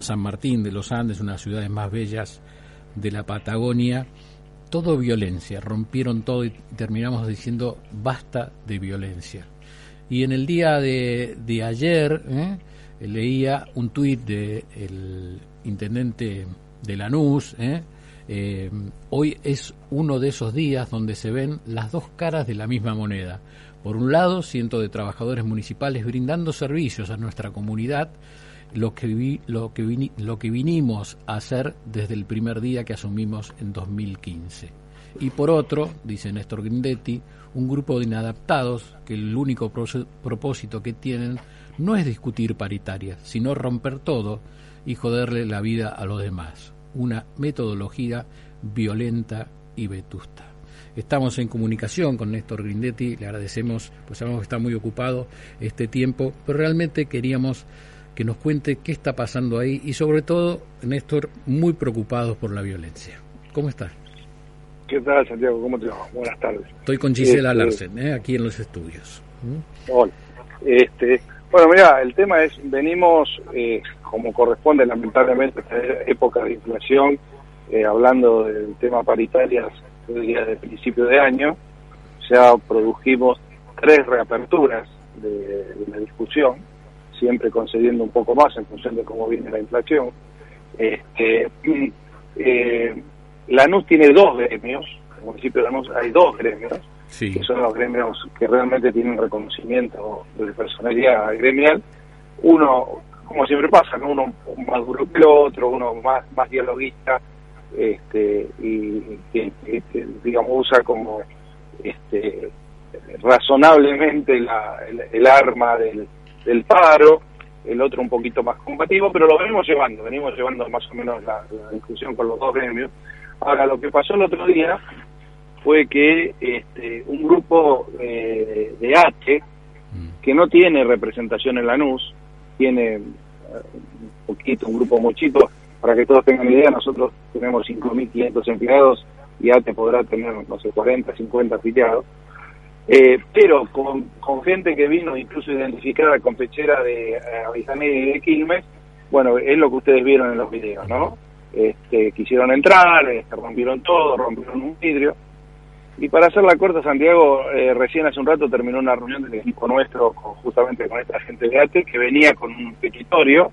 San Martín de los Andes, una de las ciudades más bellas de la Patagonia, todo violencia, rompieron todo y terminamos diciendo basta de violencia. Y en el día de, ayer ¿eh? leía un tuit del intendente de Lanús, ¿eh? Eh, hoy es uno de esos días donde se ven las dos caras de la misma moneda. Por un lado, cientos de trabajadores municipales brindando servicios a nuestra comunidad, lo que, lo, que lo que vinimos a hacer desde el primer día que asumimos en 2015. Y por otro, dice Néstor Grindetti, un grupo de inadaptados que el único propósito que tienen no es discutir paritarias, sino romper todo y joderle la vida a los demás. Una metodología violenta y vetusta. Estamos en comunicación con Néstor Grindetti, le agradecemos, pues sabemos que está muy ocupado este tiempo, pero realmente queríamos que nos cuente qué está pasando ahí y sobre todo, Néstor, muy preocupados por la violencia. ¿Cómo estás? ¿Qué tal, Santiago? ¿Cómo te va? Buenas tardes. Estoy con Gisela este, Larsen, ¿eh? aquí en los estudios. ¿Mm? Hola. Este, bueno, mira, el tema es, venimos, eh, como corresponde lamentablemente esta época de inflación, eh, hablando del tema paritarias desde principio de año, ya produjimos tres reaperturas de la discusión, siempre concediendo un poco más en función de cómo viene la inflación. Este, eh, Lanús tiene dos gremios, en el municipio de Lanús hay dos gremios, que son los gremios que realmente tienen reconocimiento de personalidad gremial. Uno, como siempre pasa, uno más duro que el otro, uno más, más dialoguista, este, y que, digamos usa como este, razonablemente el arma del del paro, el otro un poquito más combativo, pero lo venimos llevando, venimos llevando más o menos la, discusión con los dos gremios. Ahora, lo que pasó el otro día fue que este, un grupo eh, de ATE, mm. que no tiene representación en la NUS, tiene eh, un poquito, un grupo muy chico, para que todos tengan idea, nosotros tenemos 5.500 empleados y ATE podrá tener, no sé, 40, 50 afiliados. Eh, pero con, con, gente que vino incluso identificada con fechera de eh, y de Quilmes, bueno, es lo que ustedes vieron en los videos, ¿no? Este, quisieron entrar, este, rompieron todo, rompieron un vidrio. Y para hacer la corta, Santiago, eh, recién hace un rato terminó una reunión del equipo nuestro justamente con esta gente de ATE que venía con un petitorio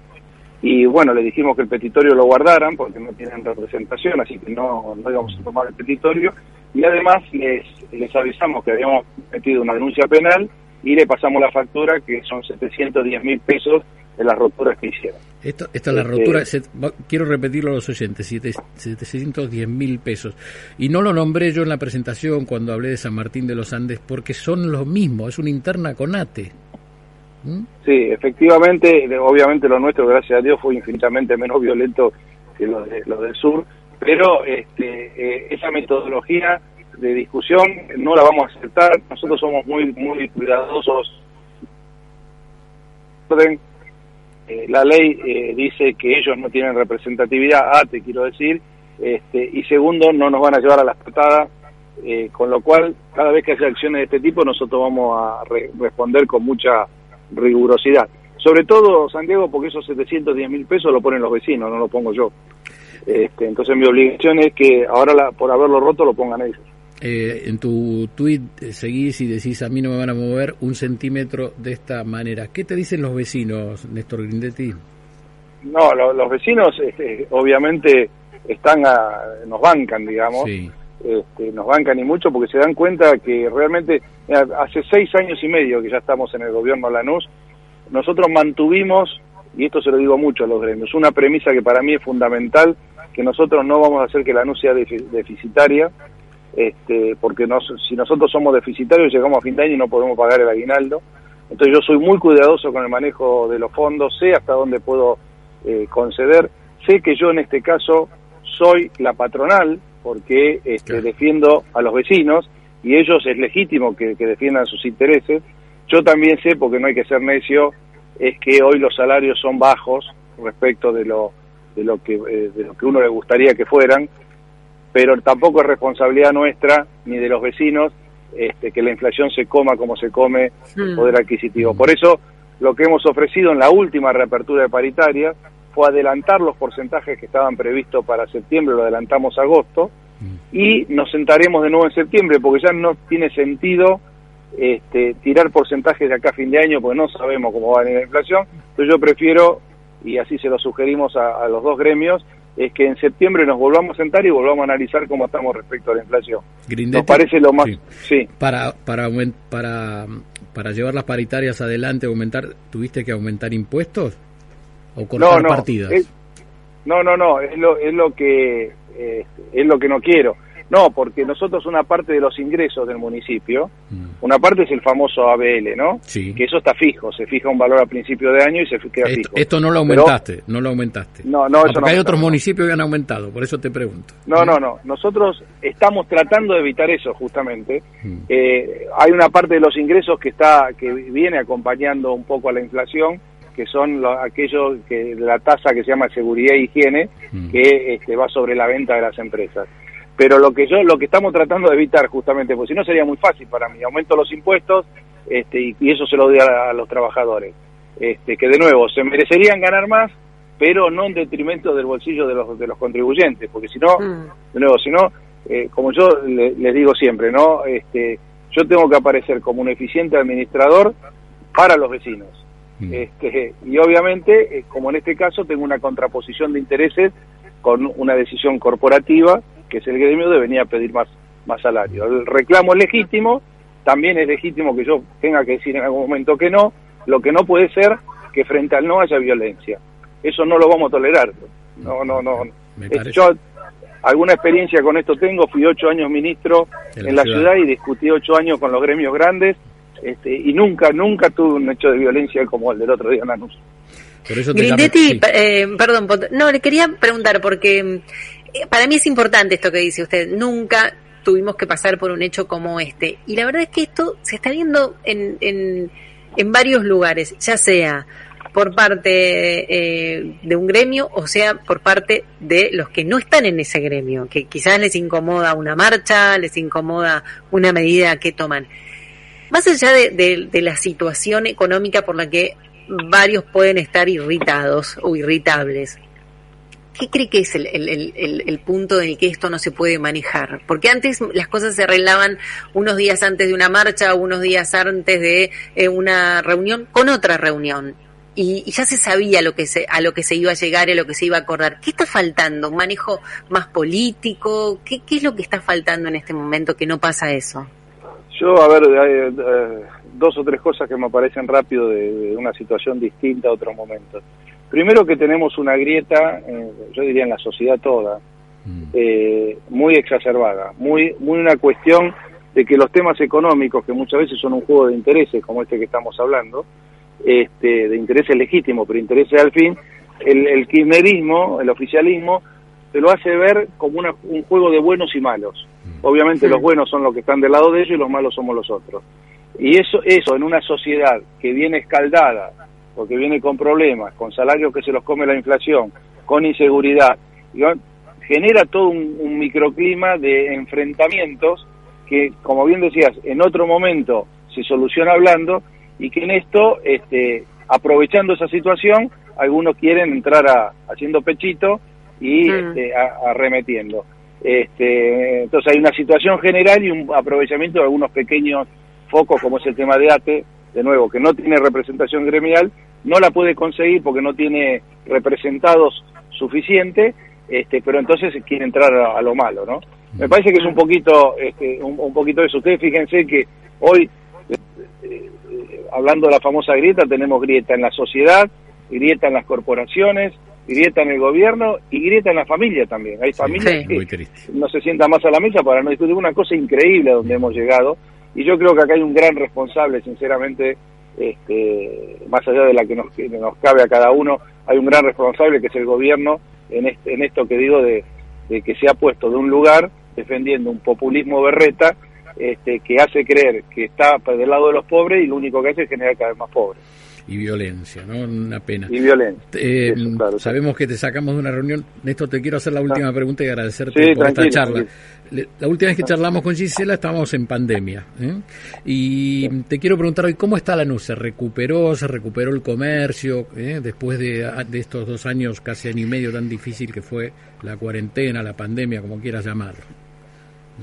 y bueno, le dijimos que el petitorio lo guardaran porque no tienen representación, así que no, no íbamos a tomar el petitorio. Y además les, les avisamos que habíamos metido una denuncia penal y le pasamos la factura que son 710 mil pesos de las roturas que hicieron. Esto, esta es la este, rotura, quiero repetirlo a los oyentes, 710 mil pesos. Y no lo nombré yo en la presentación cuando hablé de San Martín de los Andes porque son los mismos, es una interna con ATE. ¿Mm? Sí, efectivamente, obviamente lo nuestro, gracias a Dios, fue infinitamente menos violento que lo, de, lo del sur, pero este, eh, esa metodología de discusión no la vamos a aceptar. Nosotros somos muy muy cuidadosos. Eh, la ley eh, dice que ellos no tienen representatividad, ah, te quiero decir, este, y segundo, no nos van a llevar a las patadas, con lo cual, cada vez que haya acciones de este tipo, nosotros vamos a responder con mucha rigurosidad. Sobre todo, Santiago, porque esos 710 mil pesos lo ponen los vecinos, no lo pongo yo. Este, entonces mi obligación es que ahora por haberlo roto lo pongan ellos. Eh, en tu tweet eh, seguís y decís a mí no me van a mover un centímetro de esta manera. ¿Qué te dicen los vecinos, Néstor Grindetti? No, los vecinos este, obviamente están a, nos bancan, digamos. Este, nos bancan y mucho porque se dan cuenta que realmente hace seis años y medio que ya estamos en el gobierno Lanús, nosotros mantuvimos, y esto se lo digo mucho a los gremios, una premisa que para mí es fundamental, que nosotros no vamos a hacer que Lanús sea deficitaria, este, porque si nosotros somos deficitarios llegamos a fin de año y no podemos pagar el aguinaldo. Entonces yo soy muy cuidadoso con el manejo de los fondos, sé hasta dónde puedo eh, conceder. Sé que yo en este caso soy la patronal porque este, defiendo a los vecinos y ellos es legítimo que, defiendan sus intereses. Yo también sé, porque no hay que ser necio, es que hoy los salarios son bajos respecto de lo de lo que eh, de lo que uno le gustaría que fueran, pero tampoco es responsabilidad nuestra ni de los vecinos este, que la inflación se coma como se come el hmm. poder adquisitivo. Por eso lo que hemos ofrecido en la última reapertura de paritaria fue adelantar los porcentajes que estaban previstos para septiembre, lo adelantamos a agosto, y nos sentaremos de nuevo en septiembre, porque ya no tiene sentido este, tirar porcentajes de acá a fin de año, porque no sabemos cómo va a venir la inflación. Entonces yo prefiero, y así se lo sugerimos a, los dos gremios, es que en septiembre nos volvamos a sentar y volvamos a analizar cómo estamos respecto a la inflación. nos parece lo más... Sí. Para, para, para, para llevar las paritarias adelante, aumentar, ¿tuviste que aumentar impuestos? ¿O cortar no, partidas? no, no, no, es lo, es lo que eh, es lo que no quiero. No, porque nosotros una parte de los ingresos del municipio, mm. una parte es el famoso ABL, ¿no? Sí. Que eso está fijo, se fija un valor a principio de año y se queda fijo. Esto no lo aumentaste, no lo aumentaste. No, no, eso porque hay otros municipios que han aumentado, por eso te pregunto. No, no, no. Nosotros estamos tratando de evitar eso justamente. Mm. Eh, hay una parte de los ingresos que está que viene acompañando un poco a la inflación que son aquellos que la tasa que se llama seguridad e higiene, mm. que este, va sobre la venta de las empresas. Pero lo que yo, lo que estamos tratando de evitar justamente, porque si no sería muy fácil para mí, aumento los impuestos este, y, eso se lo doy a, los trabajadores, este, que de nuevo se merecerían ganar más, pero no en detrimento del bolsillo de los, de los contribuyentes, porque si no, mm. de nuevo, si no, eh, como yo les digo siempre, no, este, yo tengo que aparecer como un eficiente administrador para los vecinos Mm. Este, y obviamente, eh, como en este caso, tengo una contraposición de intereses con una decisión corporativa, que es el gremio de venir a pedir más, más salario. El reclamo es legítimo, también es legítimo que yo tenga que decir en algún momento que no, lo que no puede ser que frente al no haya violencia. Eso no lo vamos a tolerar. No, no, no. Yo alguna experiencia con esto tengo, fui ocho años ministro en, la, ciudad. ciudad y discutí ocho años con los gremios grandes este, y nunca, nunca tuve un hecho de violencia como el del otro día en Lanús. Grindetti, eh, perdón, no, le quería preguntar porque para mí es importante esto que dice usted, nunca tuvimos que pasar por un hecho como este. Y la verdad es que esto se está viendo en, en, en varios lugares, ya sea por parte eh, de un gremio o sea por parte de los que no están en ese gremio, que quizás les incomoda una marcha, les incomoda una medida que toman. Más allá de, la situación económica por la que varios pueden estar irritados o irritables, ¿qué cree que es el, punto en el que esto no se puede manejar? Porque antes las cosas se arreglaban unos días antes de una marcha unos días antes de eh, una reunión con otra reunión. Y, ya se sabía lo que se, a lo que se iba a llegar y a lo que se iba a acordar. ¿Qué está faltando? ¿Un manejo más político? ¿Qué, ¿Qué es lo que está faltando en este momento que no pasa eso? Yo, a ver, eh, dos o tres cosas que me aparecen rápido de, una situación distinta a otros momentos. Primero que tenemos una grieta, eh, yo diría en la sociedad toda, mm. eh, muy exacerbada, muy, muy una cuestión de que los temas económicos, que muchas veces son un juego de intereses, como este que estamos hablando, este, de intereses legítimos, pero intereses al fin, el, el kirchnerismo, el oficialismo, se lo hace ver como un juego de buenos y malos. Mm. Obviamente los buenos son los que están del lado de ellos y los malos somos los otros. Y eso, eso en una sociedad que viene escaldada, porque viene con problemas, con salarios que se los come la inflación, con inseguridad, genera todo un, microclima de enfrentamientos que, como bien decías, en otro momento se soluciona hablando y que en esto, este, aprovechando esa situación, algunos quieren entrar a, haciendo pechito y mm. este, arremetiendo. Este, entonces hay una situación general y un aprovechamiento de algunos pequeños focos, como es el tema de ATE, de nuevo, que no tiene representación gremial, no la puede conseguir porque no tiene representados suficiente, este, pero entonces quiere entrar a, lo malo, ¿no? Me parece que es un poquito, este, un, poquito eso. Ustedes fíjense que hoy, eh, eh, hablando de la famosa grieta, tenemos grieta en la sociedad, grieta en las corporaciones, grieta en el gobierno y grieta en la familia también. Hay familias que no se sientan más a la mesa para no discutir una cosa increíble a donde hemos llegado. Y yo creo que acá hay un gran responsable, sinceramente, este, más allá de la que nos, cabe a cada uno, hay un gran responsable que es el gobierno en, en esto que digo de, de que se ha puesto de un lugar defendiendo un populismo berreta este, que hace creer que está del lado de los pobres y lo único que hace es generar cada vez más pobres y violencia, ¿no? Una pena. Y violencia. Eh, sabemos que te sacamos de una reunión. Néstor, te quiero hacer la última pregunta y agradecerte por esta charla. La última vez que charlamos con Gisela estábamos en pandemia. ¿eh? Y te quiero preguntar hoy, ¿cómo está la NUS? ¿Se recuperó? ¿Se recuperó el comercio? ¿eh? Después de, de, estos dos años, casi año y medio tan difícil que fue la cuarentena, la pandemia, como quieras llamarlo.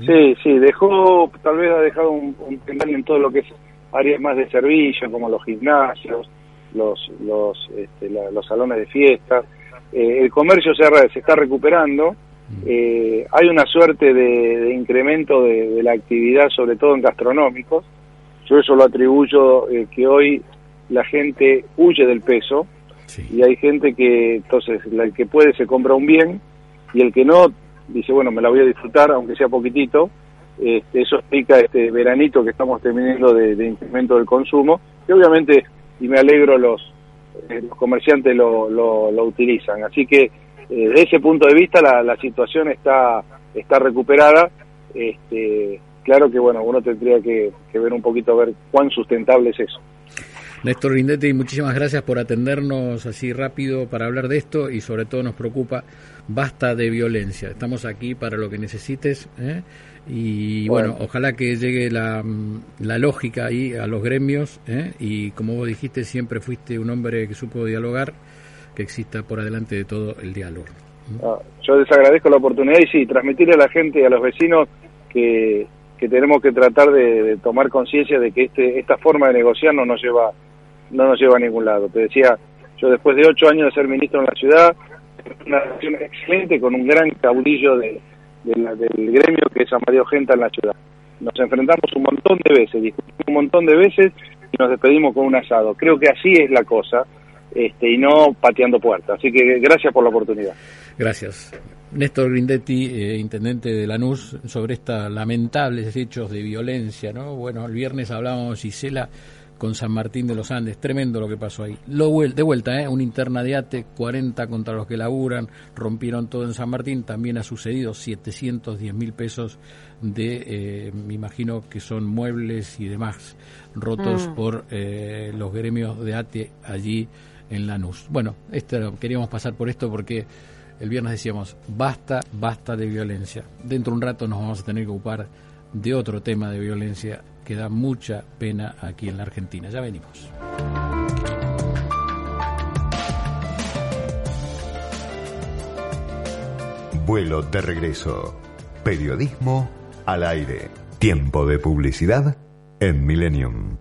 Sí, sí, dejó, tal vez ha dejado un, un en todo lo que es áreas más de servicio, como los gimnasios, los, los, este, los salones de fiesta. Eh, el comercio se, se está recuperando. Mm. Eh, hay una suerte de, incremento de, la actividad, sobre todo en gastronómicos. Yo eso lo atribuyo eh, que hoy la gente huye del peso y hay gente que, entonces, el que puede se compra un bien y el que no dice, bueno, me la voy a disfrutar, aunque sea poquitito. Este, eso explica este veranito que estamos teniendo de, de incremento del consumo, que obviamente y me alegro los, eh, los comerciantes lo, lo, utilizan. Así que eh, desde ese punto de vista la, la situación está, está recuperada. Este, claro que bueno, uno tendría que, que ver un poquito ver cuán sustentable es eso. Néstor Rindetti, muchísimas gracias por atendernos así rápido para hablar de esto y sobre todo nos preocupa, basta de violencia. Estamos aquí para lo que necesites. ¿eh? Y bueno. ojalá que llegue la, la, lógica ahí a los gremios ¿eh? y como vos dijiste, siempre fuiste un hombre que supo dialogar, que exista por adelante de todo el diálogo. Ah, yo les agradezco la oportunidad y sí, transmitirle a la gente y a los vecinos que, que tenemos que tratar de, tomar conciencia de que este, esta forma de negociar no nos lleva no nos lleva a ningún lado. Te decía, yo después de ocho años de ser ministro en la ciudad, una relación excelente con un gran caudillo de del gremio que es Amadeo Genta en la ciudad. Nos enfrentamos un montón de veces, discutimos un montón de veces y nos despedimos con un asado. Creo que así es la cosa este, y no pateando puertas. Así que gracias por la oportunidad. Gracias. Néstor Grindetti, eh, intendente de Lanús, sobre estos lamentables hechos de violencia, ¿no? Bueno, el viernes hablábamos, Gisela, con San Martín de los Andes. Tremendo lo que pasó ahí. Lo, de vuelta, ¿eh? una interna de ATE, 40 contra los que laburan, rompieron todo en San Martín. También ha sucedido 710 mil pesos de, eh, me imagino que son muebles y demás, rotos mm. por eh, los gremios de ATE allí en Lanús. Bueno, esto, queríamos pasar por esto porque el viernes decíamos, basta, basta de violencia. Dentro de un rato nos vamos a tener que ocupar de otro tema de violencia que da mucha pena aquí en la Argentina. Ya venimos. Vuelo de regreso. Periodismo al aire. Tiempo de publicidad en Millennium.